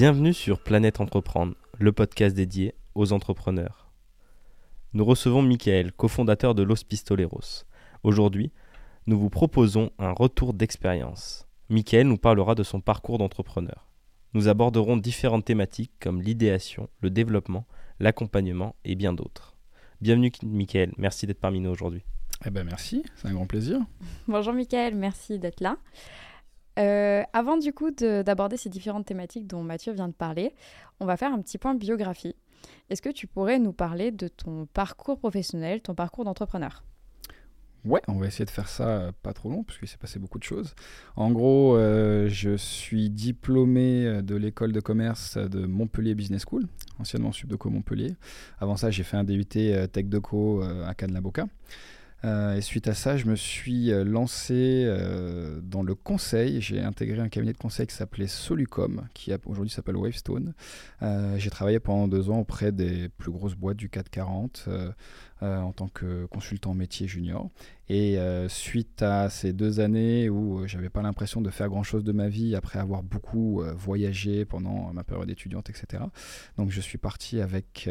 Bienvenue sur Planète Entreprendre, le podcast dédié aux entrepreneurs. Nous recevons Michael, cofondateur de Los Pistoleros. Aujourd'hui, nous vous proposons un retour d'expérience. Michael nous parlera de son parcours d'entrepreneur. Nous aborderons différentes thématiques comme l'idéation, le développement, l'accompagnement et bien d'autres. Bienvenue Michael, merci d'être parmi nous aujourd'hui. Eh ben merci, c'est un grand plaisir. Bonjour Michael, merci d'être là. Euh, avant du coup d'aborder ces différentes thématiques dont Mathieu vient de parler, on va faire un petit point biographie. Est-ce que tu pourrais nous parler de ton parcours professionnel, ton parcours d'entrepreneur? Ouais, on va essayer de faire ça euh, pas trop long puisqu'il s'est passé beaucoup de choses. En gros, euh, je suis diplômé de l'école de commerce de Montpellier Business School, anciennement Subdeco Montpellier. Avant ça, j'ai fait un DUT Tech Deco à Cannes-la-Boca. Euh, et suite à ça, je me suis euh, lancé euh, dans le conseil. J'ai intégré un cabinet de conseil qui s'appelait Solucom, qui aujourd'hui s'appelle Wavestone. j'ai travaillé pendant deux ans auprès des plus grosses boîtes du 440 en tant que consultant métier junior. Et suite à ces deux années où j'avais pas l'impression de faire grand chose de ma vie après avoir beaucoup voyagé pendant ma période étudiante, etc. Donc je suis parti avec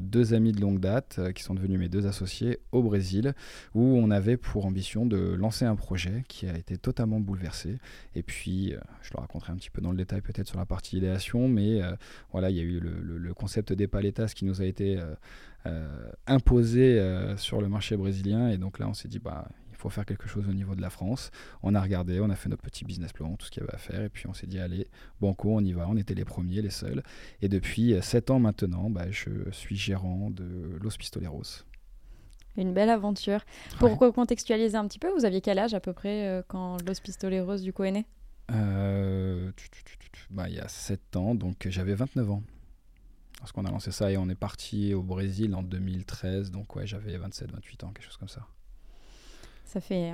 deux amis de longue date qui sont devenus mes deux associés au Brésil où on avait pour ambition de lancer un projet qui a été totalement bouleversé. Et puis je le raconterai un petit peu dans le détail peut-être sur la partie idéation, mais voilà, il y a eu le, concept des paletas qui nous a été euh, imposé euh, sur le marché brésilien. Et donc là, on s'est dit, bah, il faut faire quelque chose au niveau de la France. On a regardé, on a fait notre petit business plan, tout ce qu'il y avait à faire. Et puis on s'est dit, allez, banco, on y va. On était les premiers, les seuls. Et depuis 7 euh, ans maintenant, bah, je suis gérant de Los Pistoleros. Une belle aventure. Pour contextualiser un petit peu, vous aviez quel âge à peu près quand Los Pistoleros du coup est né? Bah, Il y a 7 ans, donc j'avais 29 ans. Parce qu'on a lancé ça et on est parti au Brésil en 2013. Donc ouais, j'avais 27, 28 ans, quelque chose comme ça. Ça fait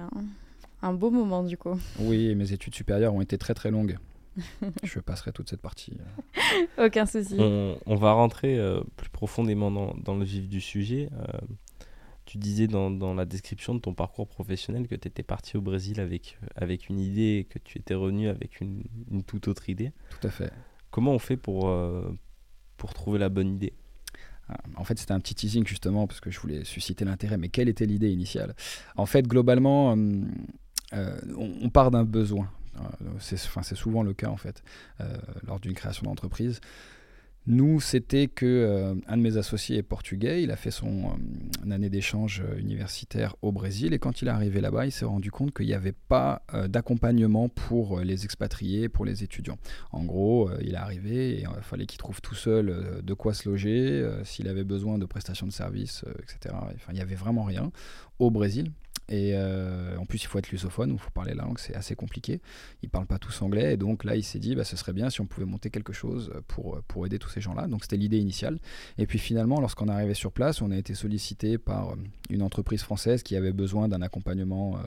un, beau moment du coup. Oui, mes études supérieures ont été très très longues. Je passerai toute cette partie. Euh. Aucun souci. On, va rentrer euh, plus profondément dans, le vif du sujet. Euh, tu disais dans, dans, la description de ton parcours professionnel que tu étais parti au Brésil avec, avec une idée et que tu étais revenu avec une, une toute autre idée. Tout à fait. Comment on fait pour, pour trouver la bonne idée? Ah, en fait, c'était un petit teasing justement parce que je voulais susciter l'intérêt. Mais quelle était l'idée initiale? En fait, globalement, euh, euh, on, part d'un besoin. Euh, c'est souvent le cas en fait lors d'une création d'entreprise. Nous, c'était que euh, un de mes associés est portugais, il a fait son euh, année d'échange euh, universitaire au Brésil et quand il est arrivé là-bas, il s'est rendu compte qu'il n'y avait pas d'accompagnement pour les expatriés, pour les étudiants. En gros, il est arrivé et il fallait qu'il trouve tout seul de quoi se loger, s'il avait besoin de prestations de services, etc. Il n'y avait vraiment rien au Brésil. Et euh, en plus, il faut être lusophone, il faut parler la langue, c'est assez compliqué. Ils ne parlent pas tous anglais. Et donc là, il s'est dit, bah, ce serait bien si on pouvait monter quelque chose pour, pour aider tous ces gens-là. Donc c'était l'idée initiale. Et puis finalement, lorsqu'on est arrivé sur place, on a été sollicité par euh, une entreprise française qui avait besoin d'un accompagnement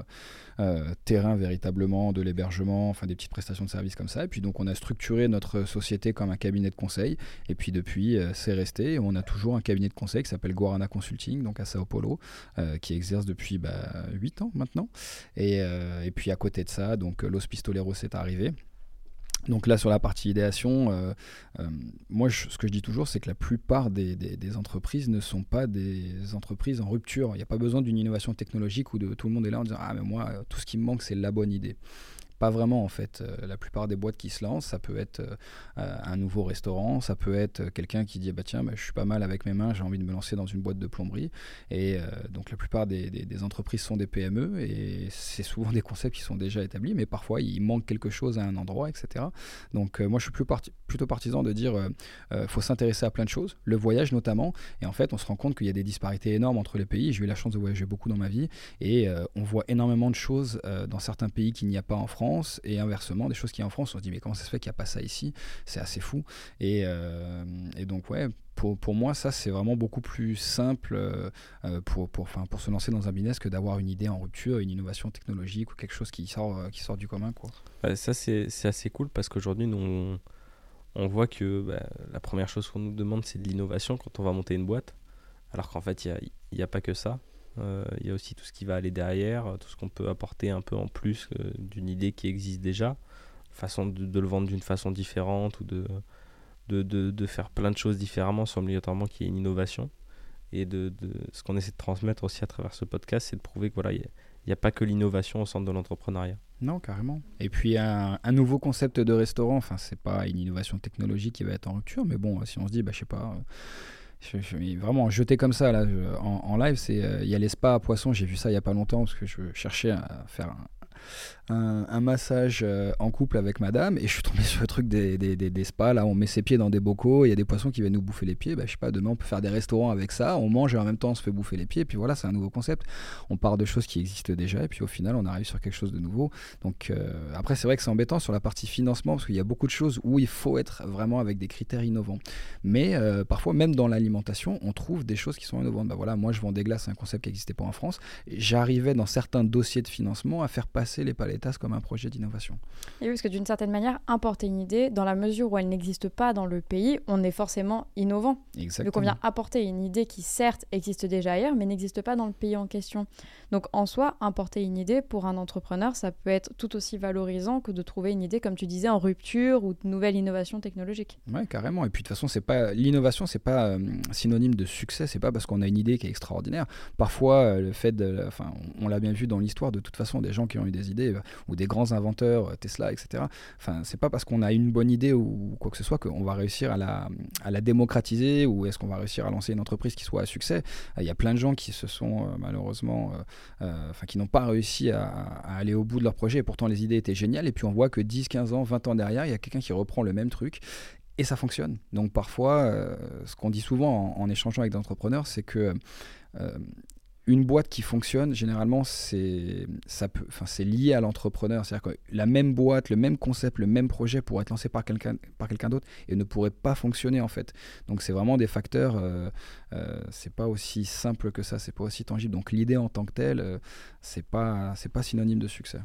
euh, terrain véritablement, de l'hébergement, enfin des petites prestations de services comme ça. Et puis donc on a structuré notre société comme un cabinet de conseil. Et puis depuis, c'est resté. On a toujours un cabinet de conseil qui s'appelle Guarana Consulting, donc à Sao Paulo, qui exerce depuis... Bah, 8 ans maintenant. Et, euh, et, puis à côté de ça, donc Los Pistoleros est arrivé. Donc là, sur la partie idéation, euh, euh, moi, ce que je dis toujours, c'est que la plupart des, des, entreprises ne sont pas des entreprises en rupture. Il n'y a pas besoin d'une innovation technologique où de, tout le monde est là en disant Ah, mais moi, tout ce qui me manque, c'est la bonne idée. Pas vraiment en fait. Euh, la plupart des boîtes qui se lancent, ça peut être euh, un nouveau restaurant, ça peut être quelqu'un qui dit bah tiens bah, je suis pas mal avec mes mains, j'ai envie de me lancer dans une boîte de plomberie. Et euh, donc la plupart des, des, entreprises sont des PME et c'est souvent des concepts qui sont déjà établis, mais parfois il manque quelque chose à un endroit, etc. Donc moi je suis plus plutôt partisan de dire faut s'intéresser à plein de choses, le voyage notamment. Et en fait on se rend compte qu'il y a des disparités énormes entre les pays. J'ai eu la chance de voyager beaucoup dans ma vie et on voit énormément de choses dans certains pays qu'il n'y a pas en France et inversement des choses qui en France on se dit mais comment ça se fait qu'il n'y a pas ça ici? C'est assez fou. Et, euh, et, donc ouais pour, pour moi ça c'est vraiment beaucoup plus simple euh, pour, pour, enfin, pour se lancer dans un business que d'avoir une idée en rupture une innovation technologique ou quelque chose qui sort, euh, qui sort du commun quoi. ça c'est assez cool parce qu'aujourd'hui nous on, voit que bah, la première chose qu'on nous demande c'est de l'innovation quand on va monter une boîte alors qu'en fait il n'y a, a pas que ça. euh, il y a aussi tout ce qui va aller derrière, tout ce qu'on peut apporter un peu en plus euh, d'une idée qui existe déjà, façon de, le vendre d'une façon différente ou de, de, de, faire plein de choses différemment sans obligatoirement qu'il y ait une innovation. Et de, ce qu'on essaie de transmettre aussi à travers ce podcast, c'est de prouver que voilà, il n'y a, pas que l'innovation au centre de l'entrepreneuriat. Non, carrément. Et puis un, un, nouveau concept de restaurant, enfin c'est pas une innovation technologique qui va être en rupture, mais bon, si on se dit, bah, je sais pas, je, vraiment jeté comme ça là, en, live, c'est il y a les spas à poissons, j'ai vu ça il y a pas longtemps parce que je cherchais à faire un, massage euh, en couple avec madame et je suis tombé sur le truc des, des spas. Là, on met ses pieds dans des bocaux, il y a des poissons qui viennent nous bouffer les pieds. Bah, je sais pas, demain on peut faire des restaurants avec ça, on mange et en même temps on se fait bouffer les pieds. Et puis voilà, c'est un nouveau concept. On part de choses qui existent déjà et puis au final on arrive sur quelque chose de nouveau. Donc euh, après, c'est vrai que c'est embêtant sur la partie financement parce qu'il y a beaucoup de choses où il faut être vraiment avec des critères innovants. Mais euh, parfois, même dans l'alimentation, on trouve des choses qui sont innovantes. Bah, voilà, moi je vends des glaces, c'est un concept qui n'existait pas en France. J'arrivais dans certains dossiers de financement à faire passer les paletas comme un projet d'innovation. Et oui, parce que d'une certaine manière, importer une idée, dans la mesure où elle n'existe pas dans le pays, on est forcément innovant. Exactement. Donc on vient apporter une idée qui certes existe déjà ailleurs, mais n'existe pas dans le pays en question. Donc en soi, importer une idée pour un entrepreneur, ça peut être tout aussi valorisant que de trouver une idée, comme tu disais, en rupture ou de nouvelle innovation technologique. Ouais, carrément. Et puis de toute façon, c'est pas l'innovation, c'est pas euh, synonyme de succès. C'est pas parce qu'on a une idée qui est extraordinaire. Parfois, euh, le fait de, enfin, on, on l'a bien vu dans l'histoire. De toute façon, des gens qui ont eu des idées euh, ou des grands inventeurs, Tesla, etc. Enfin, c'est pas parce qu'on a une bonne idée ou quoi que ce soit qu'on va réussir à la, démocratiser ou est-ce qu'on va réussir à lancer une entreprise qui soit à succès. Il y a plein de gens qui se sont euh, malheureusement, euh, enfin, qui n'ont pas réussi à, aller au bout de leur projet et pourtant les idées étaient géniales. Et puis on voit que 10, 15 ans, 20 ans derrière, il y a quelqu'un qui reprend le même truc et ça fonctionne. Donc parfois, euh, ce qu'on dit souvent en, échangeant avec des entrepreneurs, c'est que euh, une boîte qui fonctionne, généralement, c'est lié à l'entrepreneur. C'est-à-dire que la même boîte, le même concept, le même projet pourrait être lancé par quelqu'un quelqu'un d'autre et ne pourrait pas fonctionner en fait. Donc c'est vraiment des facteurs, euh, euh, c'est pas aussi simple que ça, c'est pas aussi tangible. Donc l'idée en tant que telle, euh, c'est pas, pas synonyme de succès.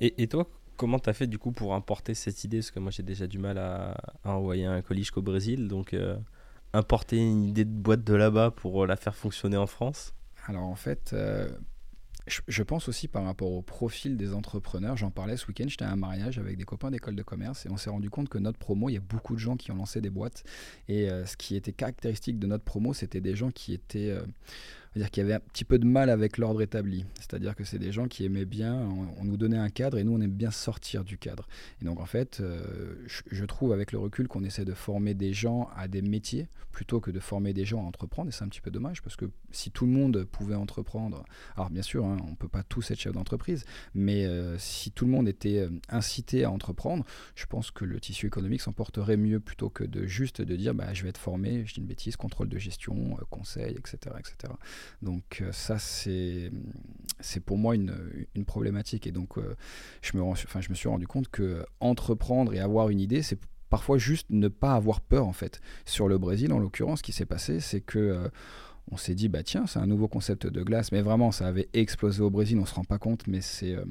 Et, toi, comment tu as fait du coup pour importer cette idée? Parce que moi j'ai déjà du mal à, à, envoyer un colis qu'au Brésil, donc euh, importer une idée de boîte de là-bas pour la faire fonctionner en France? Alors en fait, euh, je, pense aussi par rapport au profil des entrepreneurs, j'en parlais ce week-end, j'étais à un mariage avec des copains d'école de commerce et on s'est rendu compte que notre promo, il y a beaucoup de gens qui ont lancé des boîtes. Et euh, ce qui était caractéristique de notre promo, c'était des gens qui étaient... Euh, dire qu'il y avait un petit peu de mal avec l'ordre établi. C'est-à-dire que c'est des gens qui aimaient bien, on, nous donnait un cadre et nous on aime bien sortir du cadre. Et donc en fait, euh, je, trouve avec le recul qu'on essaie de former des gens à des métiers plutôt que de former des gens à entreprendre. Et c'est un petit peu dommage parce que si tout le monde pouvait entreprendre, alors bien sûr, hein, on ne peut pas tous être chef d'entreprise, mais euh, si tout le monde était euh, incité à entreprendre, je pense que le tissu économique s'en porterait mieux plutôt que de juste de dire bah, je vais être formé, je dis une bêtise, contrôle de gestion, conseil, etc. etc. Donc euh, ça, c'est pour moi une, une, problématique. Et donc, euh, je, me, enfin, je me suis rendu compte que entreprendre et avoir une idée, c'est parfois juste ne pas avoir peur, en fait. Sur le Brésil, en l'occurrence, ce qui s'est passé, c'est que... Euh, on s'est dit, bah tiens, c'est un nouveau concept de glace, mais vraiment, ça avait explosé au Brésil, on se rend pas compte, mais c'est euh,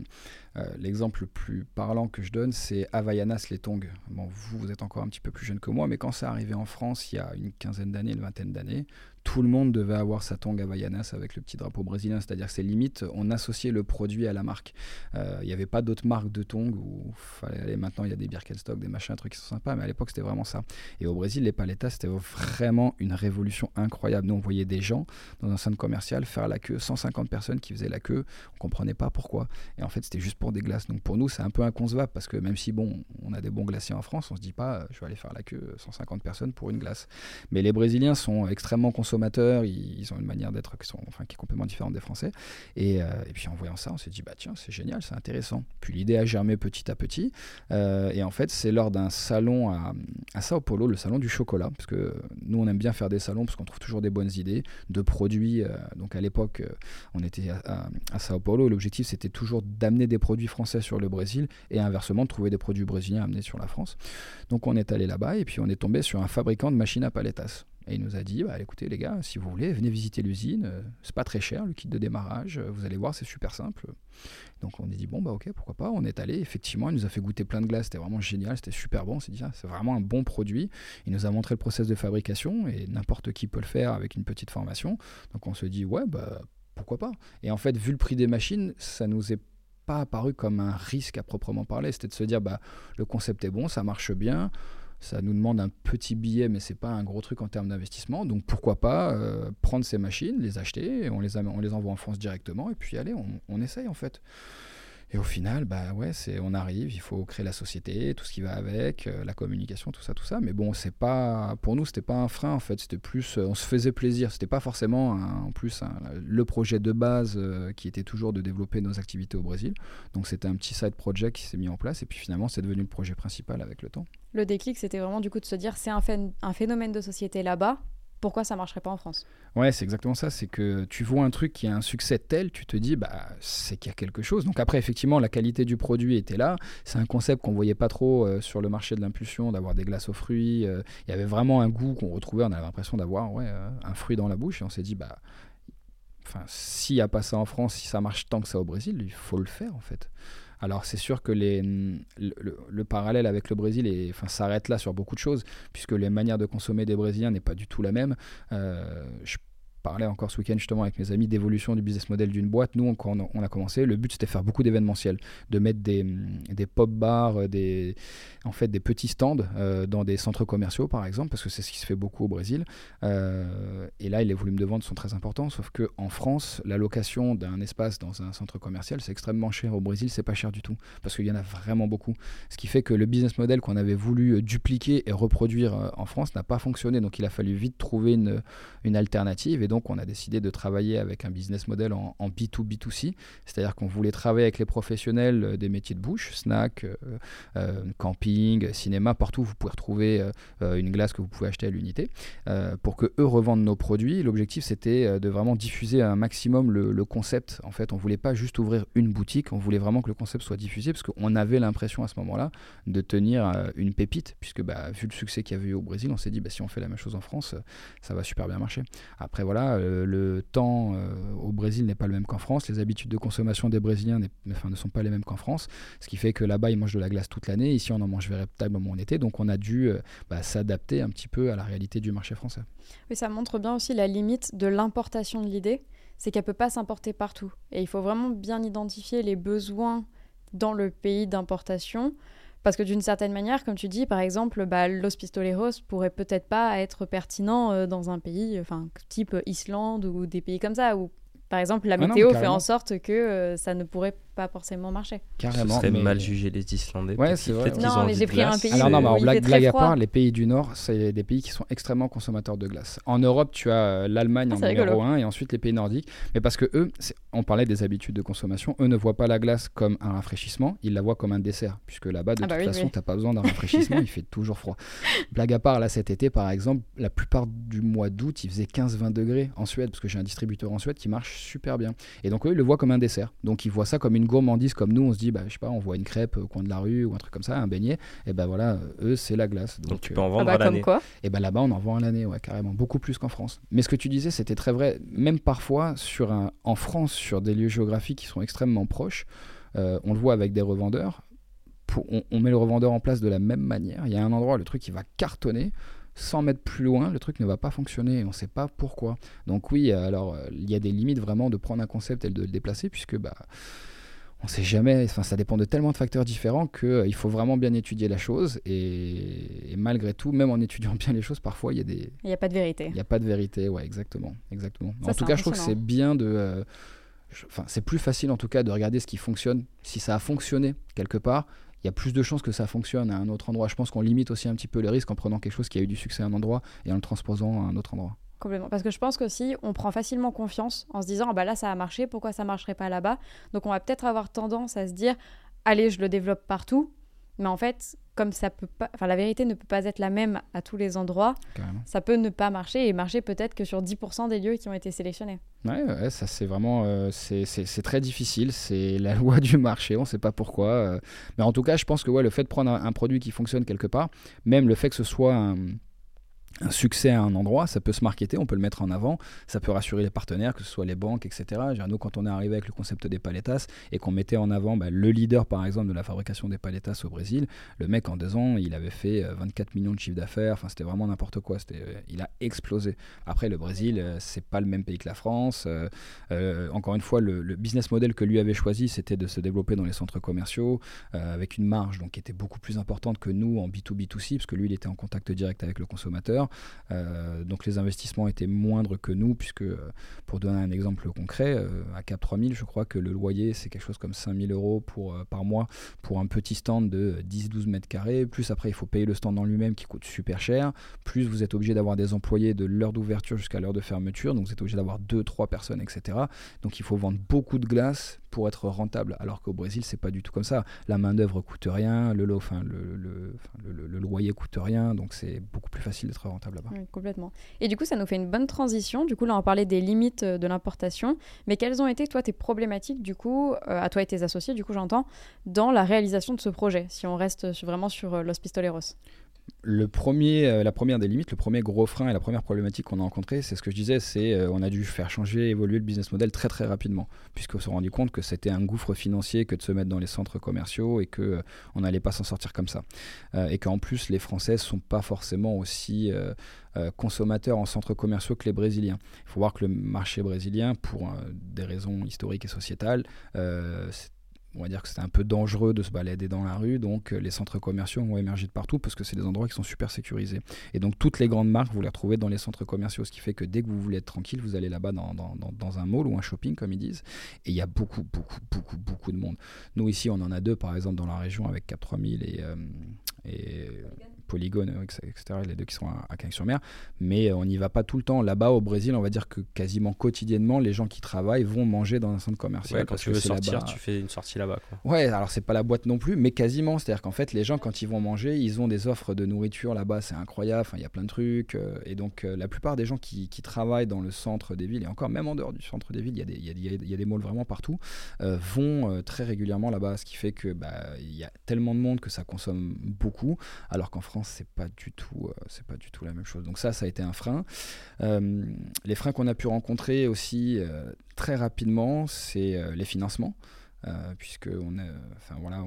euh, l'exemple le plus parlant que je donne, c'est Havaianas les tongs. Bon, vous, vous êtes encore un petit peu plus jeune que moi, mais quand c'est arrivé en France il y a une quinzaine d'années, une vingtaine d'années, tout le monde devait avoir sa tongue Havaianas avec le petit drapeau brésilien, c'est-à-dire que c'est limite, on associait le produit à la marque. Il euh, n'y avait pas d'autres marques de tongs où fallait aller. Maintenant, il y a des Birkenstock, des machins, trucs qui sont sympas, mais à l'époque, c'était vraiment ça. Et au Brésil, les paletas, c'était vraiment une révolution incroyable. Nous, on voyait des gens dans un centre commercial faire la queue, 150 personnes qui faisaient la queue, on comprenait pas pourquoi. Et en fait, c'était juste pour des glaces. Donc pour nous, c'est un peu inconcevable parce que même si, bon, on a des bons glaciers en France, on se dit pas, je vais aller faire la queue, 150 personnes pour une glace. Mais les Brésiliens sont extrêmement consommateurs, ils, ont une manière d'être qui, est complètement différente des Français. Et, euh, et puis en voyant ça, on s'est dit, bah tiens, c'est génial, c'est intéressant. Puis l'idée a germé petit à petit. Euh, et en fait, c'est lors d'un salon à, à Sao Paulo, le salon du chocolat, parce que nous, on aime bien faire des salons parce qu'on trouve toujours des bonnes idées de produits. Euh, donc à l'époque, on était à, à, à Sao Paulo. L'objectif, c'était toujours d'amener des produits français sur le Brésil et inversement de trouver des produits brésiliens amenés sur la France. Donc on est allé là-bas et puis on est tombé sur un fabricant de machines à paletas. Et il nous a dit, bah, écoutez les gars, si vous voulez, venez visiter l'usine. Euh, c'est pas très cher, le kit de démarrage. Vous allez voir, c'est super simple. Donc on a dit, bon, bah ok, pourquoi pas. On est allé, effectivement, il nous a fait goûter plein de glace. C'était vraiment génial, c'était super bon. On s'est dit, ah, c'est vraiment un bon produit. Il nous a montré le process de fabrication et n'importe qui peut le faire avec une petite formation. Donc on se dit, ouais, bah pourquoi pas. Et en fait, vu le prix des machines, ça nous est pas apparu comme un risque à proprement parler. C'était de se dire, bah, le concept est bon, ça marche bien Ça nous demande un petit billet, mais c'est pas un gros truc en termes d'investissement. Donc pourquoi pas euh, prendre ces machines, les acheter, on les, envoie en France directement, et puis allez, on, on essaye en fait. Et au final, bah ouais, c'est on arrive, il faut créer la société, tout ce qui va avec, euh, la communication, tout ça, tout ça. Mais bon, c'est pas pour nous, c'était pas un frein en fait. C'était plus, euh, on se faisait plaisir. C'était pas forcément en plus le projet de base euh, qui était toujours de développer nos activités au Brésil. Donc c'était un petit side project qui s'est mis en place et puis finalement c'est devenu le projet principal avec le temps. Le déclic, c'était vraiment du coup de se dire c'est un, un phénomène de société là-bas pourquoi ça marcherait pas en France? Ouais, c'est exactement ça. C'est que tu vois un truc qui a un succès tel, tu te dis, bah, c'est qu'il y a quelque chose. Donc après, effectivement, la qualité du produit était là. C'est un concept qu'on voyait pas trop euh, sur le marché de l'impulsion, d'avoir des glaces aux fruits. Euh, il y avait vraiment un goût qu'on retrouvait. On avait l'impression d'avoir ouais, euh, un fruit dans la bouche. Et on s'est dit, bah, s'il n'y a pas ça en France, si ça marche tant que ça au Brésil, il faut le faire en fait. Alors c'est sûr que les, le, parallèle avec le Brésil s'arrête là sur beaucoup de choses, puisque les manières de consommer des Brésiliens n'est pas du tout la même. Euh, parlais encore ce week-end justement avec mes amis d'évolution du business model d'une boîte. Nous, quand on a commencé, le but c'était de faire beaucoup d'événementiels, de mettre des, pop bars, euh, des, en fait, des petits stands euh, dans des centres commerciaux par exemple, parce que c'est ce qui se fait beaucoup au Brésil. Euh, et là, les volumes de vente sont très importants, sauf que en France, la location d'un espace dans un centre commercial, c'est extrêmement cher. Au Brésil, c'est pas cher du tout, parce qu'il y en a vraiment beaucoup. Ce qui fait que le business model qu'on avait voulu dupliquer et reproduire en France n'a pas fonctionné. Donc il a fallu vite trouver une, une alternative. Et donc, on a décidé de travailler avec un business model en, B2B2C, c'est-à-dire qu'on voulait travailler avec les professionnels euh, des métiers de bouche, snack, euh, euh, camping, cinéma, partout vous pouvez retrouver une glace que vous pouvez acheter à l'unité, pour que eux revendent nos produits. L'objectif, c'était de vraiment diffuser un maximum le, concept. En fait, on voulait pas juste ouvrir une boutique, on voulait vraiment que le concept soit diffusé, parce qu'on avait l'impression à ce moment-là de tenir une pépite, puisque bah, vu le succès qu'il y avait eu au Brésil, on s'est dit, bah, si on fait la même chose en France, ça va super bien marcher. Après, voilà, euh, le temps euh, au Brésil n'est pas le même qu'en France. Les habitudes de consommation des Brésiliens ne sont pas les mêmes qu'en France. Ce qui fait que là-bas, ils mangent de la glace toute l'année. Ici, on en mange véritablement en été. Donc, on a dû euh, bah, s'adapter un petit peu à la réalité du marché français. Oui, ça montre bien aussi la limite de l'importation de l'idée. C'est qu'elle ne peut pas s'importer partout. Et il faut vraiment bien identifier les besoins dans le pays d'importation parce que d'une certaine manière, comme tu dis, par exemple, bah, Los Pistoleros pourrait peut-être pas être pertinent euh, dans un pays, enfin, type Islande ou des pays comme ça, où par exemple, la ah météo fait en sorte que euh, ça ne pourrait pas forcément marcher. Carrément. Ce serait mal jugé les Islandais. Ouais, c'est vrai. Non, mais j'ai pris un pays. Alors, non, mais blague, blague à part, les pays du Nord, c'est des pays qui sont extrêmement consommateurs de glace. En Europe, tu as euh, l'Allemagne ah, en numéro 1 et ensuite les pays nordiques. Mais parce que eux, on parlait des habitudes de consommation, eux ne voient pas la glace comme un rafraîchissement, ils la voient comme un dessert. Puisque là-bas, de ah, toute bah façon, tu n'as pas besoin d'un rafraîchissement, il fait toujours froid. Blague à part, là, cet été, par exemple, la plupart du mois d'août, il faisait 15-20 degrés en Suède, parce que j'ai un distributeur en Suède qui marche super bien. Et donc eux, ils le voient comme un dessert. Donc ils voient ça comme une gourmandise, comme nous, on se dit, bah, je sais pas, on voit une crêpe au coin de la rue ou un truc comme ça, un beignet. Et ben voilà, eux, c'est la glace. Donc, tu peux en euh, vendre ah bah, à l'année. Et ben là-bas, on en vend à l'année, ouais, carrément, beaucoup plus qu'en France. Mais ce que tu disais, c'était très vrai. Même parfois, sur un, en France, sur des lieux géographiques qui sont extrêmement proches, euh, on le voit avec des revendeurs. on, on, met le revendeur en place de la même manière. Il y a un endroit, le truc, qui va cartonner. 100 mètres plus loin, le truc ne va pas fonctionner. On ne sait pas pourquoi. Donc oui, alors euh, il y a des limites vraiment de prendre un concept et de le déplacer, puisque bah, on ne sait jamais, enfin, ça dépend de tellement de facteurs différents qu'il euh, faut vraiment bien étudier la chose. Et, malgré tout, même en étudiant bien les choses, parfois il y a des... Il n'y a pas de vérité. Il n'y a pas de vérité, ouais, exactement. exactement. en tout cas, je trouve que c'est bien de... Euh, enfin, c'est plus facile en tout cas de regarder ce qui fonctionne. Si ça a fonctionné quelque part, il y a plus de chances que ça fonctionne à un autre endroit. Je pense qu'on limite aussi un petit peu le risque en prenant quelque chose qui a eu du succès à un endroit et en le transposant à un autre endroit. Complètement. Parce que je pense qu'aussi, on prend facilement confiance en se disant, ah bah là, ça a marché, pourquoi ça marcherait pas là-bas? Donc on va peut-être avoir tendance à se dire, allez, je le développe partout. Mais en fait, comme ça peut pas, enfin la vérité ne peut pas être la même à tous les endroits, ça peut ne pas marcher et marcher peut-être que sur 10% des lieux qui ont été sélectionnés. Ouais, ça c'est vraiment, euh, c'est très difficile, c'est la loi du marché, on ne sait pas pourquoi. Euh. mais en tout cas, je pense que ouais, le fait de prendre un, produit qui fonctionne quelque part, même le fait que ce soit un, un succès à un endroit, ça peut se marketer, on peut le mettre en avant, ça peut rassurer les partenaires, que ce soit les banques, etc. Nous, quand on est arrivé avec le concept des paletas et qu'on mettait en avant bah, le leader, par exemple, de la fabrication des paletas au Brésil, le mec, en deux ans, il avait fait 24 euh, millions de chiffres d'affaires, enfin, c'était vraiment n'importe quoi, euh, il a explosé. Après, le Brésil, euh, c'est pas le même pays que la France. encore une fois, le, business model que lui avait choisi, c'était de se développer dans les centres commerciaux, avec une marge donc, qui était beaucoup plus importante que nous en B2B2C, parce que lui, il était en contact direct avec le consommateur. Euh, donc les investissements étaient moindres que nous, puisque euh, pour donner un exemple concret, euh, à Cap 3000, je crois que le loyer c'est quelque chose comme 5000 euros pour, par mois pour un petit stand de 10-12 mètres carrés. Plus après, il faut payer le stand en lui-même qui coûte super cher. Plus vous êtes obligé d'avoir des employés de l'heure d'ouverture jusqu'à l'heure de fermeture. Donc vous êtes obligé d'avoir 2-3 personnes, etc. Donc il faut vendre beaucoup de glace pour être rentable. Alors qu'au Brésil, c'est pas du tout comme ça. La main-d'œuvre coûte rien, le, enfin, le, le, le, loyer coûte rien, donc c'est beaucoup plus facile d'être rentable là-bas. Complètement. Et du coup, ça nous fait une bonne transition. Du coup, là, on parlait des limites euh, de l'importation. Mais quelles ont été, toi, tes problématiques, du coup, euh, à toi et tes associés, du coup, j'entends, dans la réalisation de ce projet, si on reste vraiment sur euh, Los Pistoleros? Le premier, euh, la première des limites, le premier gros frein et la première problématique qu'on a rencontré, c'est ce que je disais, c'est euh, on a dû faire changer, évoluer le business model très très rapidement, puisqu'on s'est rendu compte que c'était un gouffre financier que de se mettre dans les centres commerciaux et que euh, on n'allait pas s'en sortir comme ça, et qu'en plus les Français sont pas forcément aussi consommateurs en centres commerciaux que les Brésiliens. Il faut voir que le marché brésilien, pour des raisons historiques et sociétales, on va dire que c'était un peu dangereux de se balader dans la rue, donc euh, les centres commerciaux ont émergé de partout parce que c'est des endroits qui sont super sécurisés. Et donc toutes les grandes marques, vous les retrouvez dans les centres commerciaux, ce qui fait que dès que vous voulez être tranquille, vous allez là-bas dans, un mall ou un shopping, comme ils disent, et il y a beaucoup, beaucoup, beaucoup, beaucoup de monde. Nous ici, on en a deux, par exemple, dans la région avec Cap 3000 et, euh, et Polygone, etc., les deux qui sont à, à sur mer Mais euh, on n'y va pas tout le temps. Là-bas, au Brésil, on va dire que quasiment quotidiennement, les gens qui travaillent vont manger dans un centre commercial. quand tu veux sortir, tu fais une sortie là-bas. Ouais, alors c'est pas la boîte non plus, mais quasiment. C'est-à-dire qu'en fait, les gens, quand ils vont manger, ils ont des offres de nourriture là-bas, c'est incroyable. Enfin, il y a plein de trucs. Euh, et donc, euh, la plupart des gens qui, travaillent dans le centre des villes, et encore même en dehors du centre des villes, il y, a des, y, a, des malls vraiment partout, vont très régulièrement là-bas. Ce qui fait que bah, il y a tellement de monde que ça consomme beaucoup, alors qu'en France, c'est pas du tout, euh, c'est pas du tout la même chose. Donc ça, ça a été un frein. Euh, les freins qu'on a pu rencontrer aussi euh, très rapidement, c'est les financements. Euh, puisque on, enfin, voilà,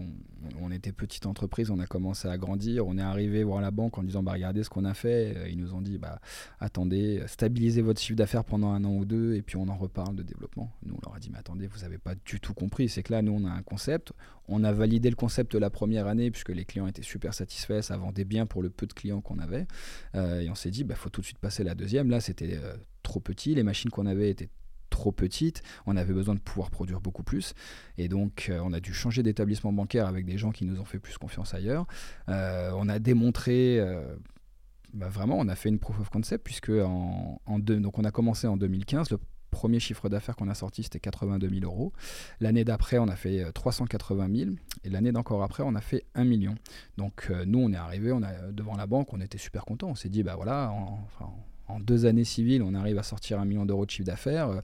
on, était petite entreprise, on a commencé à grandir, on est arrivé voir la banque en disant bah, regardez ce qu'on a fait, ils nous ont dit bah, attendez, stabilisez votre chiffre d'affaires pendant un an ou deux et puis on en reparle de développement. Nous on leur a dit mais attendez, vous n'avez pas du tout compris, c'est que là nous on a un concept, on a validé le concept la première année puisque les clients étaient super satisfaits, ça vendait bien pour le peu de clients qu'on avait. Euh, et on s'est dit bah faut tout de suite passer la deuxième. Là c'était euh, trop petit, les machines qu'on avait étaient trop petite, on avait besoin de pouvoir produire beaucoup plus. Et donc, euh, on a dû changer d'établissement bancaire avec des gens qui nous ont fait plus confiance ailleurs. Euh, on a démontré, euh, bah, vraiment, on a fait une proof of concept, puisque en, deux, donc on a commencé en 2015. Le premier chiffre d'affaires qu'on a sorti, c'était 82 000 euros. L'année d'après, on a fait 380 000. Et l'année d'encore après, on a fait 1 million. Donc, nous, on est arrivé devant la banque, on était super contents. On s'est dit, bah voilà, enfin, en deux années civiles, on arrive à sortir un million d'euros de chiffre d'affaires. Euh,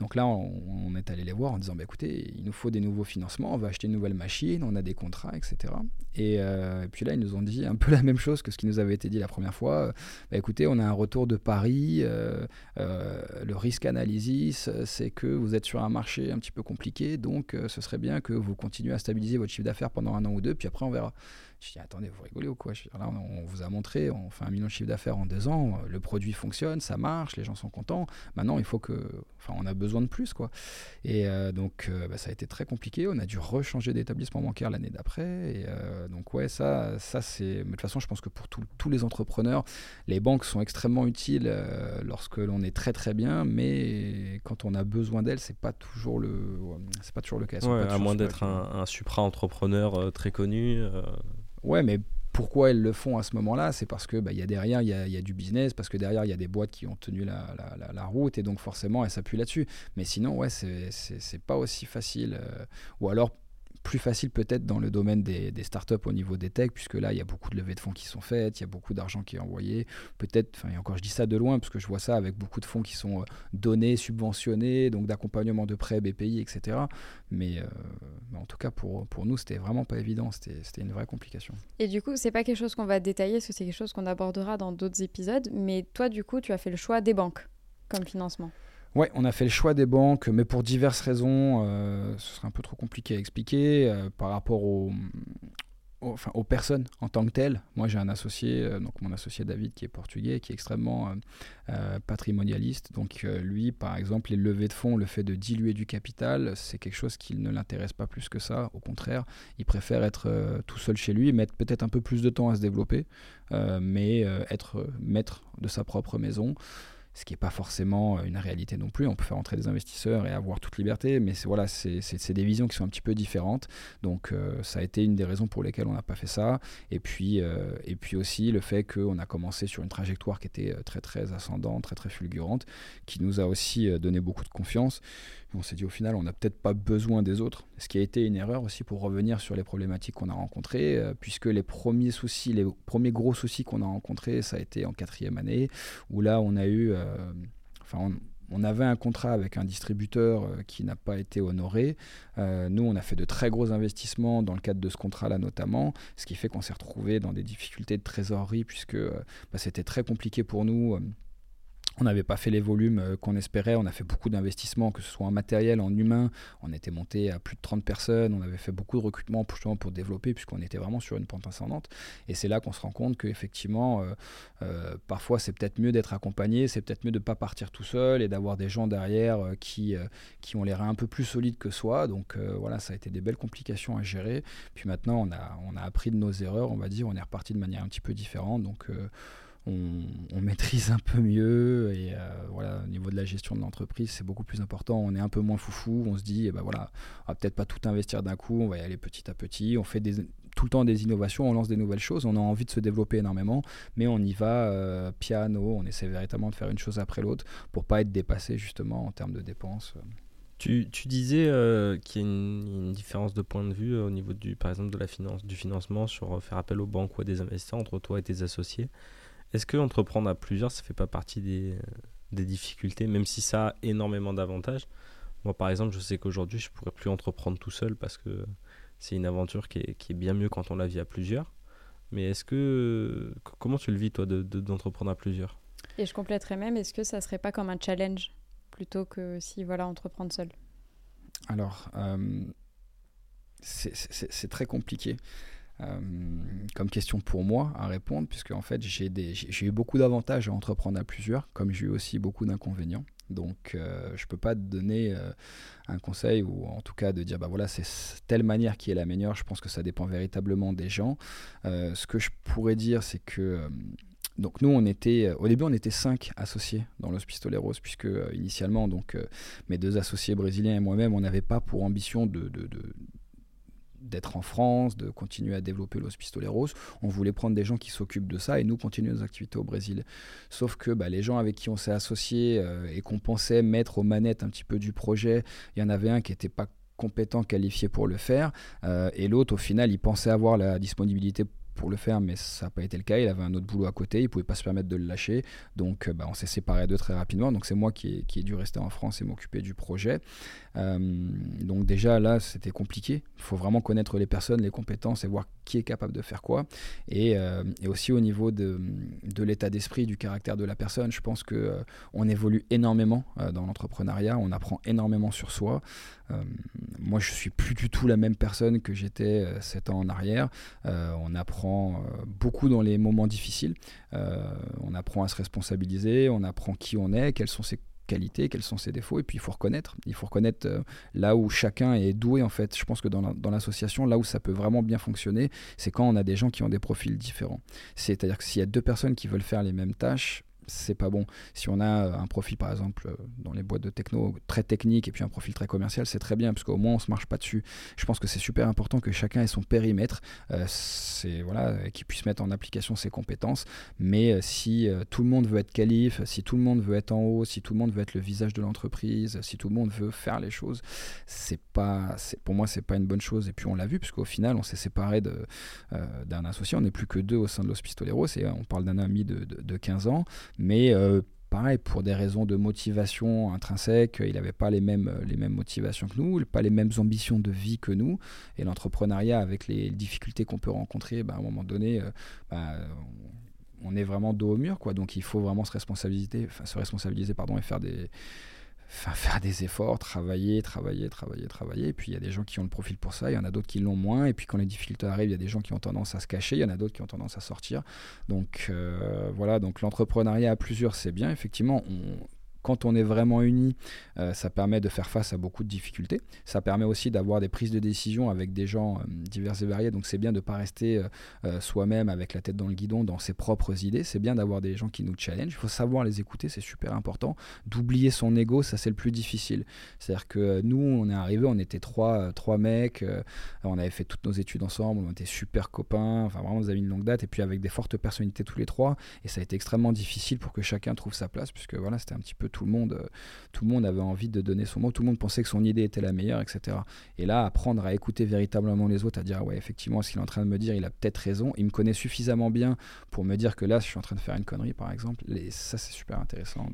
donc là, on, est allé les voir en disant bah, écoutez, il nous faut des nouveaux financements, on va acheter une nouvelle machine, on a des contrats, etc. Euh, et, puis là, ils nous ont dit un peu la même chose que ce qui nous avait été dit la première fois bah, écoutez, on a un retour de Paris, euh, le risque analysis, c'est que vous êtes sur un marché un petit peu compliqué, donc ce serait bien que vous continuez à stabiliser votre chiffre d'affaires pendant un an ou deux, puis après, on verra. Je dis, attendez, vous rigolez ou quoi? Je Là, on, vous a montré, on fait un million de chiffre d'affaires en deux ans, le produit fonctionne, ça marche, les gens sont contents. Maintenant, il faut que. Enfin, on a besoin de plus, quoi. Et euh, donc, euh, bah, ça a été très compliqué. On a dû rechanger d'établissement bancaire l'année d'après. Et euh, donc, ouais, ça, ça c'est. de toute façon, je pense que pour tous les entrepreneurs, les banques sont extrêmement utiles lorsque l'on est très, très bien. Mais quand on a besoin d'elles, c'est pas toujours le. C'est pas toujours le cas. à moins d'être un, un supra-entrepreneur très connu. Ouais, mais pourquoi elles le font à ce moment-là? C'est parce que bah, y a derrière, il y a, du business, parce que derrière, il y a des boîtes qui ont tenu la, la, la, route, et donc forcément, elles s'appuient là-dessus. Mais sinon, ouais, c'est pas aussi facile. Euh, ou alors, plus facile peut-être dans le domaine des, startups au niveau des techs, puisque là, il y a beaucoup de levées de fonds qui sont faites, il y a beaucoup d'argent qui est envoyé. Peut-être, enfin, et encore je dis ça de loin, parce que je vois ça avec beaucoup de fonds qui sont donnés, subventionnés, donc d'accompagnement de prêts, BPI, etc. Mais, mais en tout cas, pour, pour nous, c'était vraiment pas évident, c'était une vraie complication. Et du coup, c'est pas quelque chose qu'on va détailler, parce que c'est quelque chose qu'on abordera dans d'autres épisodes, mais toi, du coup, tu as fait le choix des banques comme financement. Oui, on a fait le choix des banques, mais pour diverses raisons. Euh, ce serait un peu trop compliqué à expliquer euh, par rapport aux personnes en tant que telles. Moi, j'ai un associé, euh, donc mon associé David, qui est portugais, qui est extrêmement patrimonialiste. Donc, lui, par exemple, les levées de fonds, le fait de diluer du capital, c'est quelque chose qui ne l'intéresse pas plus que ça. Au contraire, il préfère être tout seul chez lui, mettre peut-être un peu plus de temps à se développer, mais être maître de sa propre maison ce qui n'est pas forcément euh, une réalité non plus. On peut faire entrer des investisseurs et avoir toute liberté, mais c'est voilà, c'est des visions qui sont un petit peu différentes. Donc euh, ça a été une des raisons pour lesquelles on n'a pas fait ça. Et puis, euh, et puis aussi le fait qu'on a commencé sur une trajectoire qui était très très ascendante, très très fulgurante, qui nous a aussi donné beaucoup de confiance on s'est dit au final, on n'a peut-être pas besoin des autres. Ce qui a été une erreur aussi pour revenir sur les problématiques qu'on a rencontrées, puisque les premiers soucis, les premiers gros soucis qu'on a rencontrés, ça a été en quatrième année, où là, on a eu. Euh, on, avait un contrat avec un distributeur euh, qui n'a pas été honoré. nous, on a fait de très gros investissements dans le cadre de ce contrat-là notamment, ce qui fait qu'on s'est retrouvé dans des difficultés de trésorerie puisque bah, c'était très compliqué pour nous on n'avait pas fait les volumes euh, qu'on espérait. On a fait beaucoup d'investissements, que ce soit en matériel, en humain. On était monté à plus de 30 personnes. On avait fait beaucoup de recrutement pour, développer, puisqu'on était vraiment sur une pente ascendante. Et c'est là qu'on se rend compte qu'effectivement, euh, euh, parfois, c'est peut-être mieux d'être accompagné. C'est peut-être mieux de ne pas partir tout seul et d'avoir des gens derrière qui, ont l'air un peu plus solides que soi. Donc voilà, ça a été des belles complications à gérer. Puis maintenant, on a, on a appris de nos erreurs, on va dire. On est reparti de manière un petit peu différente. Donc on, maîtrise un peu mieux et euh, voilà au niveau de la gestion de l'entreprise c'est beaucoup plus important on est un peu moins foufou on se dit eh ben voilà on va peut-être pas tout investir d'un coup on va y aller petit à petit on fait tout le temps des innovations, on lance des nouvelles choses, on a envie de se développer énormément, mais on y va euh, piano, on essaie véritablement de faire une chose après l'autre pour pas être dépassé justement en termes de dépenses. Tu, disais euh, qu'il y a une, différence de point de vue au niveau du, par exemple, de la finance, du financement sur faire appel aux banques ou à des investisseurs entre toi et tes associés. Est-ce que entreprendre à plusieurs, ça fait pas partie des, difficultés, même si ça a énormément d'avantages? Moi, par exemple, je sais qu'aujourd'hui, je pourrais plus entreprendre tout seul parce que c'est une aventure qui est, bien mieux quand on la vit à plusieurs. Mais est-ce que comment tu le vis toi d'entreprendre à plusieurs? Et je compléterais même, est-ce que ça serait pas comme un challenge plutôt que si voilà entreprendre seul? Alors, euh, c'est très compliqué. Euh, comme question pour moi à répondre, puisque en fait j'ai eu beaucoup d'avantages à entreprendre à plusieurs, comme j'ai eu aussi beaucoup d'inconvénients. Donc euh, je peux pas te donner euh, un conseil ou en tout cas de dire bah voilà c'est telle manière qui est la meilleure. Je pense que ça dépend véritablement des gens. ce que je pourrais dire c'est que donc nous, on était, au début, on était cinq associés dans Los Pistoleros, puisque initialement, donc mes deux associés brésiliens et moi-même, on n'avait pas pour ambition de, d'être en France, de continuer à développer Los Pistoleros. On voulait prendre des gens qui s'occupent de ça et nous continuer nos activités au Brésil. Sauf que bah, les gens avec qui on s'est associé euh, et qu'on pensait mettre aux manettes un petit peu du projet, il y en avait un qui n'était pas compétent, qualifié pour le faire, euh, et l'autre, au final, il pensait avoir la disponibilité pour le faire, mais ça n'a pas été le cas. Il avait un autre boulot à côté, il pouvait pas se permettre de le lâcher. Donc, euh, bah, on s'est séparés d'eux très rapidement. Donc, c'est moi qui qui ai, dû rester en France et m'occuper du projet. Euh, donc, déjà, là, c'était compliqué. Il faut vraiment connaître les personnes, les compétences et voir qui est capable de faire quoi. Et, euh, aussi au niveau de, l'état d'esprit, du caractère de la personne, je pense que on évolue énormément dans l'entrepreneuriat. On apprend énormément sur soi. moi, je suis plus du tout la même personne que j'étais 7 ans en arrière. on apprend euh, beaucoup dans les moments difficiles. Euh, on apprend à se responsabiliser, on apprend qui on est, quelles sont ses qualités, quels sont ses défauts, et puis il faut reconnaître. Il faut reconnaître euh, là où chacun est doué, en fait. Je pense que dans l'association, là où ça peut vraiment bien fonctionner, c'est quand on a des gens qui ont des profils différents. C'est-à-dire que s'il y a deux personnes qui veulent faire les mêmes tâches, c'est pas bon. Si on a un profil, par exemple, dans les boîtes de techno très technique et puis un profil très commercial, c'est très bien parce qu'au moins on se marche pas dessus. Je pense que c'est super important que chacun ait son périmètre, c'est voilà, qu'il puisse mettre en application ses compétences. Mais si tout le monde veut être qualif, si tout le monde veut être en haut, si tout le monde veut être le visage de l'entreprise, si tout le monde veut faire les choses, c'est pas, pour moi, c'est pas une bonne chose. Et puis on l'a vu, puisqu'au final, on s'est séparé euh, d'un associé. On n'est plus que deux au sein de l'Hospitolero. Et on parle d'un ami de, de, 15 ans. Mais euh, pareil, pour des raisons de motivation intrinsèque, il n'avait pas les mêmes, les mêmes motivations que nous, pas les mêmes ambitions de vie que nous. Et l'entrepreneuriat, avec les difficultés qu'on peut rencontrer, bah, à un moment donné, euh, bah, on est vraiment dos au mur. Quoi. Donc il faut vraiment se responsabiliser, se responsabiliser pardon, et faire des, faire des efforts, travailler, travailler, travailler, travailler. Et puis il y a des gens qui ont le profil pour ça, il y en a d'autres qui l'ont moins. Et puis quand les difficultés arrivent, il y a des gens qui ont tendance à se cacher, il y en a d'autres qui ont tendance à sortir. Donc euh, voilà, donc l'entrepreneuriat à plusieurs, c'est bien. Effectivement, quand on est vraiment unis, euh, ça permet de faire face à beaucoup de difficultés. Ça permet aussi d'avoir des prises de décision avec des gens euh, divers et variés. Donc c'est bien de ne pas rester euh, soi-même avec la tête dans le guidon, dans ses propres idées. C'est bien d'avoir des gens qui nous challenge. Il faut savoir les écouter, c'est super important. D'oublier son ego, ça c'est le plus difficile. C'est-à-dire que nous, on est arrivés, on était trois, trois mecs, on avait fait toutes nos études ensemble, on était super copains, enfin vraiment des amis de longue date, et puis avec des fortes personnalités tous les trois. Et ça a été extrêmement difficile pour que chacun trouve sa place, puisque voilà, c'était un petit peu tout le monde, euh, tout le monde avait envie de donner son mot, tout le monde pensait que son idée était la meilleure, etc. Et là, apprendre à écouter véritablement les autres, à dire ouais, effectivement, ce qu'il est en train de me dire, il a peut-être raison. Il me connaît suffisamment bien pour me dire que là, je suis en train de faire une connerie, par exemple. Et ça, c'est super intéressant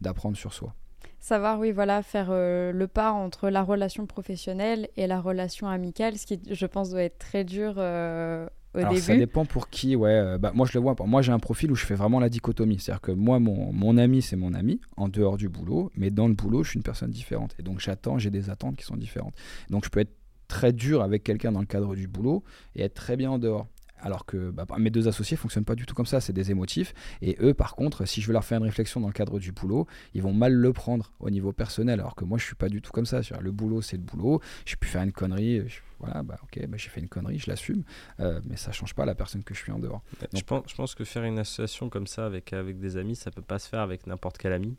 d'apprendre sur soi savoir, oui, voilà, faire euh, le pas entre la relation professionnelle et la relation amicale, ce qui, je pense, doit être très dur euh, alors, Ça dépend pour qui, ouais. Euh, bah, moi, je le vois. Moi, j'ai un profil où je fais vraiment la dichotomie. C'est-à-dire que moi, mon, mon ami, c'est mon ami, en dehors du boulot, mais dans le boulot, je suis une personne différente. Et donc, j'attends, j'ai des attentes qui sont différentes. Donc, je peux être très dur avec quelqu'un dans le cadre du boulot et être très bien en dehors. Alors que bah, mes deux associés fonctionnent pas du tout comme ça, c'est des émotifs. Et eux, par contre, si je veux leur faire une réflexion dans le cadre du boulot, ils vont mal le prendre au niveau personnel. Alors que moi, je suis pas du tout comme ça. Le boulot, c'est le boulot. J'ai pu faire une connerie. voilà, bah ok, bah, j'ai fait une connerie, je l'assume. Euh, mais ça change pas la personne que je suis en dehors. je, pense, je pense que faire une association comme ça avec, avec des amis, ça peut pas se faire avec n'importe quel ami.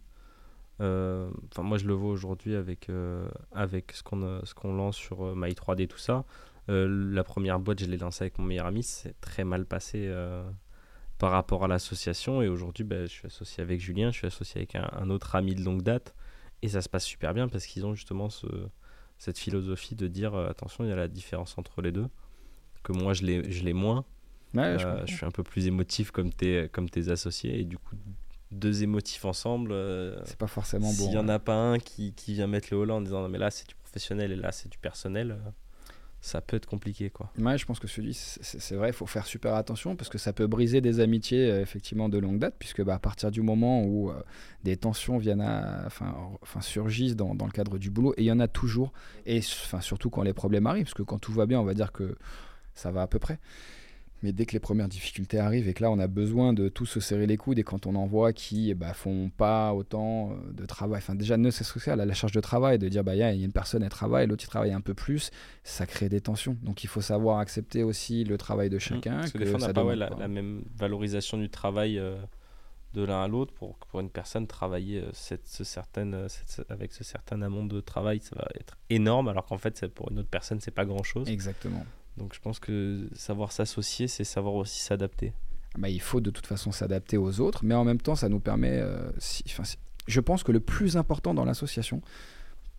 Euh, moi, je le vois aujourd'hui avec, euh, avec ce qu'on ce qu'on lance sur My 3D, tout ça. Euh, la première boîte, je l'ai lancée avec mon meilleur ami, c'est très mal passé euh, par rapport à l'association. Et aujourd'hui, bah, je suis associé avec Julien, je suis associé avec un, autre ami de longue date. Et ça se passe super bien parce qu'ils ont justement ce, cette philosophie de dire euh, attention, il y a la différence entre les deux. Que moi, je l'ai moins. je, suis un peu plus émotif comme tes, comme tes associés. Et du coup, deux émotifs ensemble. c'est pas forcément bon. S'il n'y en a pas un qui, qui, vient mettre le haut là en disant non, mais là, c'est du professionnel et là, c'est du personnel ça peut être compliqué. Quoi. Je pense que celui, c'est vrai, il faut faire super attention parce que ça peut briser des amitiés euh, effectivement de longue date, puisque bah, à partir du moment où euh, des tensions viennent à, enfin, surgissent dans, dans, le cadre du boulot, il y en a toujours, et enfin, surtout quand les problèmes arrivent, parce que quand tout va bien, on va dire que ça va à peu près. Mais dès que les premières difficultés arrivent et que là on a besoin de tous se serrer les coudes et quand on en voit qui bah, font pas autant euh, de travail, enfin déjà ne serait-ce que la charge de travail, de dire bah il y a une personne elle travaille, l'autre il travaille un peu plus, ça crée des tensions. Donc il faut savoir accepter aussi le travail de mmh. chacun. parce que, des fois on n'a pas la, même valorisation du travail euh, de l'un à l'autre pour pour une personne travailler euh, cette, ce certaine, avec ce certain amont de travail ça va être énorme alors qu'en fait pour une autre personne c'est pas grand chose. Exactement. Donc je pense que savoir s'associer, c'est savoir aussi s'adapter. Bah, il faut de toute façon s'adapter aux autres, mais en même temps, ça nous permet. Euh, je pense que le plus important dans l'association,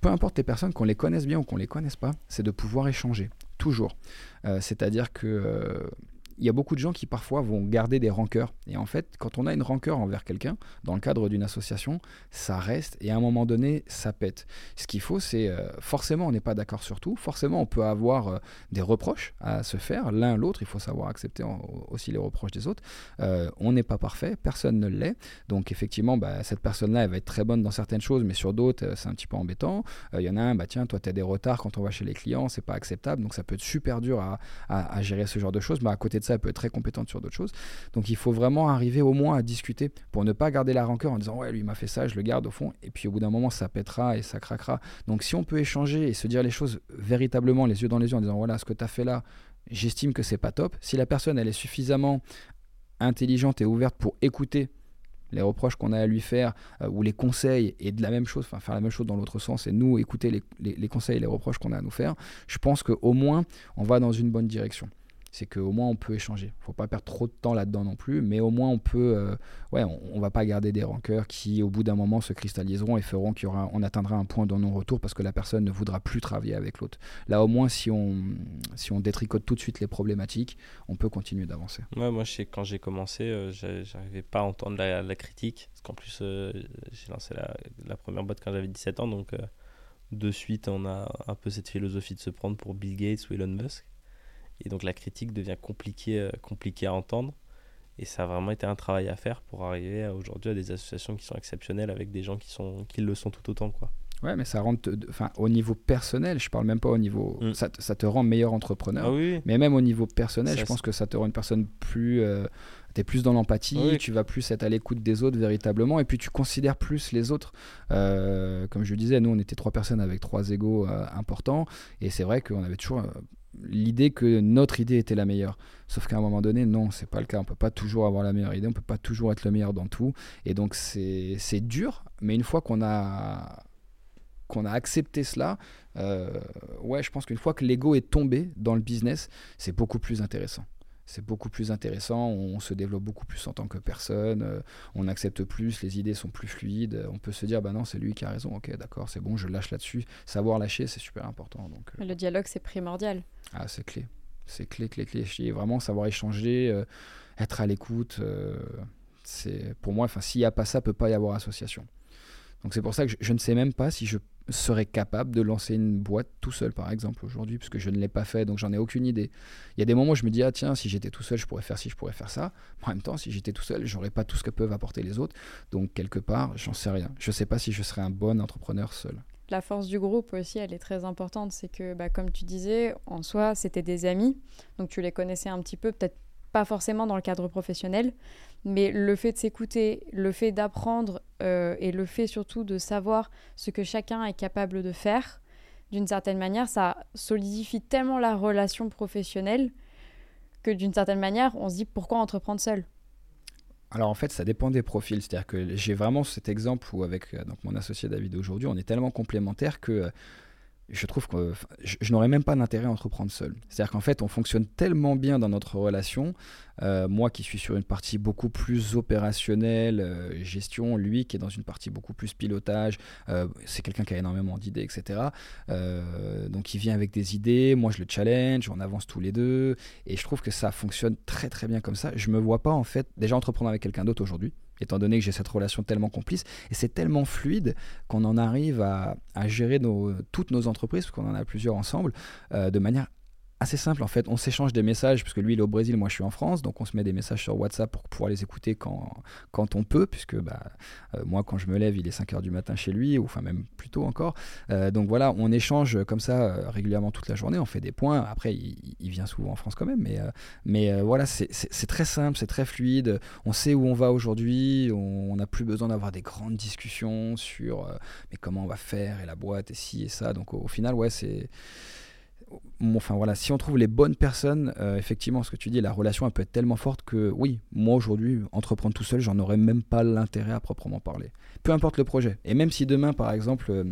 peu importe les personnes, qu'on les connaisse bien ou qu'on les connaisse pas, c'est de pouvoir échanger, toujours. Euh, c'est-à-dire que euh, il y a beaucoup de gens qui parfois vont garder des rancœurs. Et en fait, quand on a une rancœur envers quelqu'un, dans le cadre d'une association, ça reste et à un moment donné, ça pète. Ce qu'il faut, c'est euh, forcément, on n'est pas d'accord sur tout. Forcément, on peut avoir euh, des reproches à se faire. L'un l'autre, il faut savoir accepter aussi les reproches des autres. Euh, on n'est pas parfait, personne ne l'est. Donc effectivement, bah, cette personne-là, elle va être très bonne dans certaines choses, mais sur d'autres, c'est un petit peu embêtant. Il y en a un, bah tiens, toi, tu as des retards quand on va chez les clients, c'est pas acceptable. Donc ça peut être super dur à, à, gérer ce genre de choses. Mais à côté ça, elle peut être très compétente sur d'autres choses. Donc il faut vraiment arriver au moins à discuter pour ne pas garder la rancœur en disant ouais lui m'a fait ça, je le garde au fond. Et puis au bout d'un moment ça pètera et ça craquera. Donc si on peut échanger et se dire les choses véritablement les yeux dans les yeux en disant voilà ce que tu as fait là, j'estime que c'est pas top. Si la personne elle est suffisamment intelligente et ouverte pour écouter les reproches qu'on a à lui faire euh, ou les conseils et de la même chose, enfin faire la même chose dans l'autre sens et nous écouter les conseils et les reproches qu'on a à nous faire, je pense qu'au moins on va dans une bonne direction c'est qu'au moins on peut échanger. Faut pas perdre trop de temps là-dedans non plus, mais au moins on peut, euh, ouais, on, va pas garder des rancœurs qui au bout d'un moment se cristalliseront et feront qu'on atteindra un point de non-retour parce que la personne ne voudra plus travailler avec l'autre. Là au moins si on, si on détricote tout de suite les problématiques, on peut continuer d'avancer. Ouais, moi je sais quand j'ai commencé, euh, j'arrivais pas à entendre la, critique, parce qu'en plus euh, j'ai lancé la, première boîte quand j'avais 17 ans, donc de suite on a un peu cette philosophie de se prendre pour Bill Gates ou Elon Musk. Et donc la critique devient compliquée, euh, compliquée à entendre. Et ça a vraiment été un travail à faire pour arriver aujourd'hui à des associations qui sont exceptionnelles avec des gens qui, sont, qui le sont tout autant. Quoi. Ouais, mais ça rend, enfin, au niveau personnel, je parle même pas au niveau, mm. ça, ça, te rend meilleur entrepreneur. Ah oui. Mais même au niveau personnel, je pense que ça te rend une personne plus, euh, tu es plus dans l'empathie, tu vas plus être à l'écoute des autres véritablement, et puis tu considères plus les autres. Euh, comme je le disais, nous on était trois personnes avec trois égaux importants, et c'est vrai qu'on avait toujours l'idée que notre idée était la meilleure. Sauf qu'à un moment donné, non, c'est pas le cas. On peut pas toujours avoir la meilleure idée, on peut pas toujours être le meilleur dans tout. Et donc c'est dur, mais une fois qu'on a qu'on a accepté cela, euh, ouais, je pense qu'une fois que l'ego est tombé dans le business, c'est beaucoup plus intéressant c'est beaucoup plus intéressant, on se développe beaucoup plus en tant que personne, euh, on accepte plus, les idées sont plus fluides, on peut se dire bah non c'est lui qui a raison, ok d'accord c'est bon je lâche là-dessus, savoir lâcher c'est super important. Donc, euh. Le dialogue c'est primordial. Ah c'est clé, c'est clé, clé, clé, vraiment savoir échanger, euh, être à l'écoute, c'est pour moi, enfin s'il n'y a pas ça, peut pas y avoir association. Donc c'est pour ça que je, ne sais même pas si je serais capable de lancer une boîte tout seul, par exemple, aujourd'hui, puisque je ne l'ai pas fait, donc j'en ai aucune idée. Il y a des moments où je me dis, ah tiens, si j'étais tout seul, je pourrais faire ci, je pourrais faire ça. En même temps, si j'étais tout seul, j'aurais pas tout ce que peuvent apporter les autres. Donc quelque part, j'en sais rien. Je ne sais pas si je serais un bon entrepreneur seul. La force du groupe aussi, elle est très importante. C'est que, bah, comme tu disais, en soi, c'était des amis. Donc tu les connaissais un petit peu, peut-être pas forcément dans le cadre professionnel, mais le fait de s'écouter, le fait d'apprendre euh, et le fait surtout de savoir ce que chacun est capable de faire, d'une certaine manière, ça solidifie tellement la relation professionnelle que d'une certaine manière, on se dit pourquoi entreprendre seul? Alors en fait, ça dépend des profils. C'est-à-dire que j'ai vraiment cet exemple où avec euh, donc, mon associé David aujourd'hui, on est tellement complémentaires que euh, je trouve que je, n'aurais même pas d'intérêt à entreprendre seul. C'est-à-dire qu'en fait, on fonctionne tellement bien dans notre relation. Euh, moi qui suis sur une partie beaucoup plus opérationnelle, euh, gestion, lui qui est dans une partie beaucoup plus pilotage, euh, c'est quelqu'un qui a énormément d'idées, etc. donc il vient avec des idées, moi je le challenge, on avance tous les deux, et je trouve que ça fonctionne très très bien comme ça. Je me vois pas en fait déjà entreprendre avec quelqu'un d'autre aujourd'hui étant donné que j'ai cette relation tellement complice. Et c'est tellement fluide qu'on en arrive à, gérer toutes nos entreprises, parce qu'on en a plusieurs ensemble, euh, de manière assez simple en fait. On s'échange des messages, puisque lui il est au Brésil, moi je suis en France, donc on se met des messages sur WhatsApp pour pouvoir les écouter quand, quand on peut, puisque bah, euh, moi quand je me lève il est 5h du matin chez lui, ou enfin même plus tôt encore. Euh, donc voilà, on échange comme ça euh, régulièrement toute la journée, on fait des points. Après il, vient souvent en France quand même, mais, mais voilà, c'est très simple, c'est très fluide. On sait où on va aujourd'hui, on n'a plus besoin d'avoir des grandes discussions sur mais comment on va faire et la boîte et ci et ça. Donc au final, ouais, c'est enfin voilà, si on trouve les bonnes personnes, euh, effectivement, ce que tu dis, la relation elle peut être tellement forte que oui, moi aujourd'hui, entreprendre tout seul, j'en aurais même pas l'intérêt à proprement parler. Peu importe le projet. Et même si demain, par exemple, euh,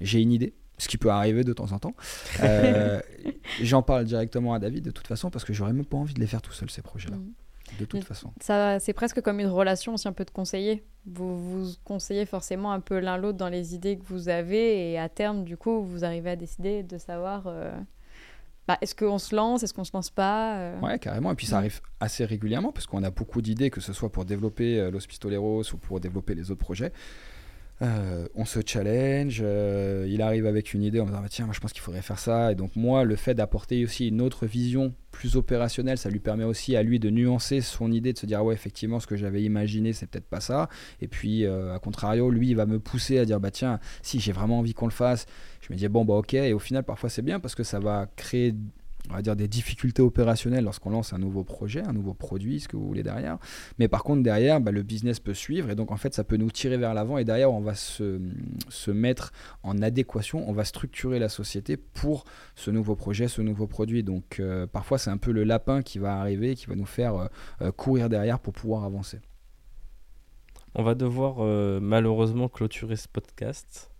j'ai une idée, ce qui peut arriver de temps en temps, euh, j'en parle directement à David de toute façon parce que j'aurais même pas envie de les faire tout seul ces projets-là. Mm. De toute façon. Ça, c'est presque comme une relation aussi un peu de conseiller. Vous vous conseillez forcément un peu l'un l'autre dans les idées que vous avez et à terme, du coup, vous arrivez à décider de savoir bah, est-ce qu'on se lance, est-ce qu'on se lance pas euh Ouais, carrément. Et puis ça arrive assez régulièrement parce qu'on a beaucoup d'idées, que ce soit pour développer euh, Los Pistoleros ou pour développer les autres projets. Euh, on se challenge, euh, il arrive avec une idée en disant bah, tiens je pense qu'il faudrait faire ça. Et donc moi le fait d'apporter aussi une autre vision plus opérationnelle ça lui permet aussi à lui de nuancer son idée de se dire ouais effectivement ce que j'avais imaginé c'est peut-être pas ça. Et puis euh, à contrario lui il va me pousser à dire bah tiens si j'ai vraiment envie qu'on le fasse je me dis bon bah ok. Et au final parfois c'est bien parce que ça va créer on va dire des difficultés opérationnelles lorsqu'on lance un nouveau projet, un nouveau produit, ce que vous voulez derrière. Mais par contre derrière, bah, le business peut suivre et donc en fait ça peut nous tirer vers l'avant et derrière on va se, mettre en adéquation, on va structurer la société pour ce nouveau projet, ce nouveau produit. Donc euh, parfois c'est un peu le lapin qui va arriver, qui va nous faire euh, courir derrière pour pouvoir avancer. On va devoir euh, malheureusement clôturer ce podcast.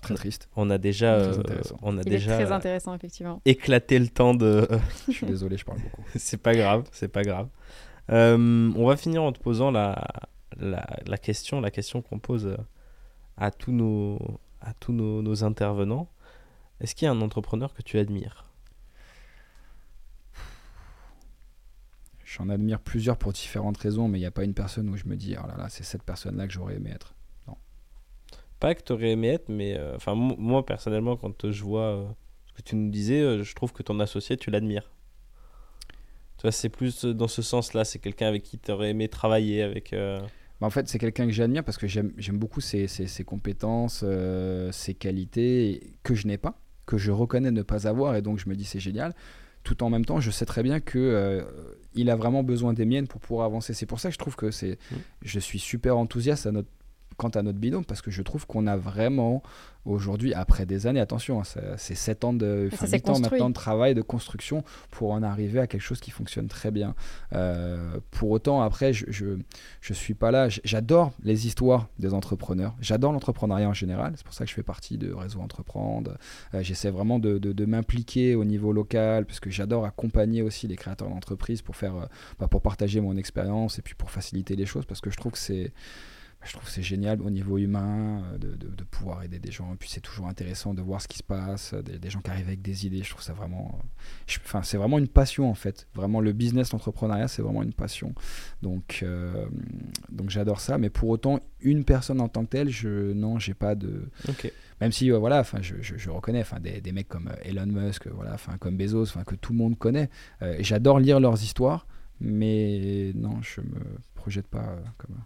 Très triste. On a déjà, euh, on a Il déjà est très intéressant, effectivement. éclaté le temps de. Je suis désolé, je parle beaucoup. c'est pas grave, c'est pas grave. Euh, on va finir en te posant la, la, la question, la question qu'on pose euh, à tous nos, à tous nos, nos intervenants. Est-ce qu'il y a un entrepreneur que tu admires? J'en admire plusieurs pour différentes raisons, mais il n'y a pas une personne où je me dis, oh là là, c'est cette personne-là que j'aurais aimé être. Pas que tu aurais aimé être, mais euh, enfin mo- moi personnellement, quand je vois euh, ce que tu nous disais, euh, je trouve que ton associé, tu l'admires. Tu vois, c'est plus dans ce sens-là. C'est quelqu'un avec qui tu aurais aimé travailler, avec. Bah, en fait, c'est quelqu'un que j'admire parce que j'aime beaucoup ses, ses- ses compétences, euh, ses qualités que je n'ai pas, que je reconnais ne pas avoir, et donc je me dis c'est génial. Tout en même temps, je sais très bien que euh, il a vraiment besoin des miennes pour pouvoir avancer. C'est pour ça que je trouve que c'est, Mm. je suis super enthousiaste à notre quant à notre binôme parce que je trouve qu'on a vraiment aujourd'hui après des années attention hein, c'est 7 ans de Ça enfin, s'est 8 ans maintenant de travail de construction pour en arriver à quelque chose qui fonctionne très bien Euh, pour autant après je, je je suis pas là. J'adore les histoires des entrepreneurs. J'adore l'entrepreneuriat en général. C'est pour ça que je fais partie de Réseau Entreprendre. Euh, J'essaie vraiment de, de- de m'impliquer au niveau local parce que j'adore accompagner aussi les créateurs d'entreprises pour faire, euh, bah, pour partager mon expérience et puis pour faciliter les choses parce que je trouve que c'est je trouve que c'est génial au niveau humain euh, de, de- de pouvoir aider des gens. Et puis c'est toujours intéressant de voir ce qui se passe, euh, des, des gens qui arrivent avec des idées. Je trouve ça vraiment. euh, Enfin, c'est vraiment une passion en fait. Vraiment, le business, l'entrepreneuriat, c'est vraiment une passion. Donc, euh, donc j'adore ça. Mais pour autant, une personne en tant que telle, je non, j'ai pas de. Même si euh, voilà, enfin, je, je- je reconnais, enfin, des, des mecs comme Elon Musk, voilà, enfin, comme Bezos, enfin, que tout le monde connaît. Euh, j'adore lire leurs histoires, mais non, je me projette pas comme.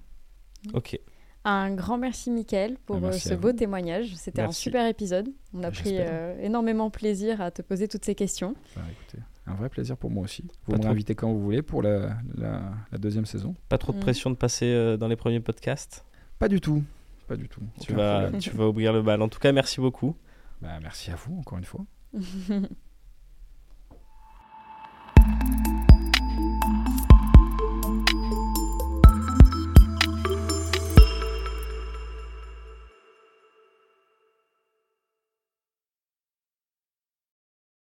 Ok. Un grand merci, Mickaël, pour Ah, euh, merci ce beau vous. témoignage. C'était un super épisode. On a pris euh, énormément plaisir à te poser toutes ces questions. Bah, écoutez, un vrai plaisir pour moi aussi. Vous me réinvitez quand vous voulez pour la, la, la deuxième saison. Pas trop de Mm. pression de passer euh, dans les premiers podcasts? Pas du tout, pas du tout. Vas, tu vas ouvrir le bal. En tout cas, merci beaucoup. Bah, merci à vous encore une fois.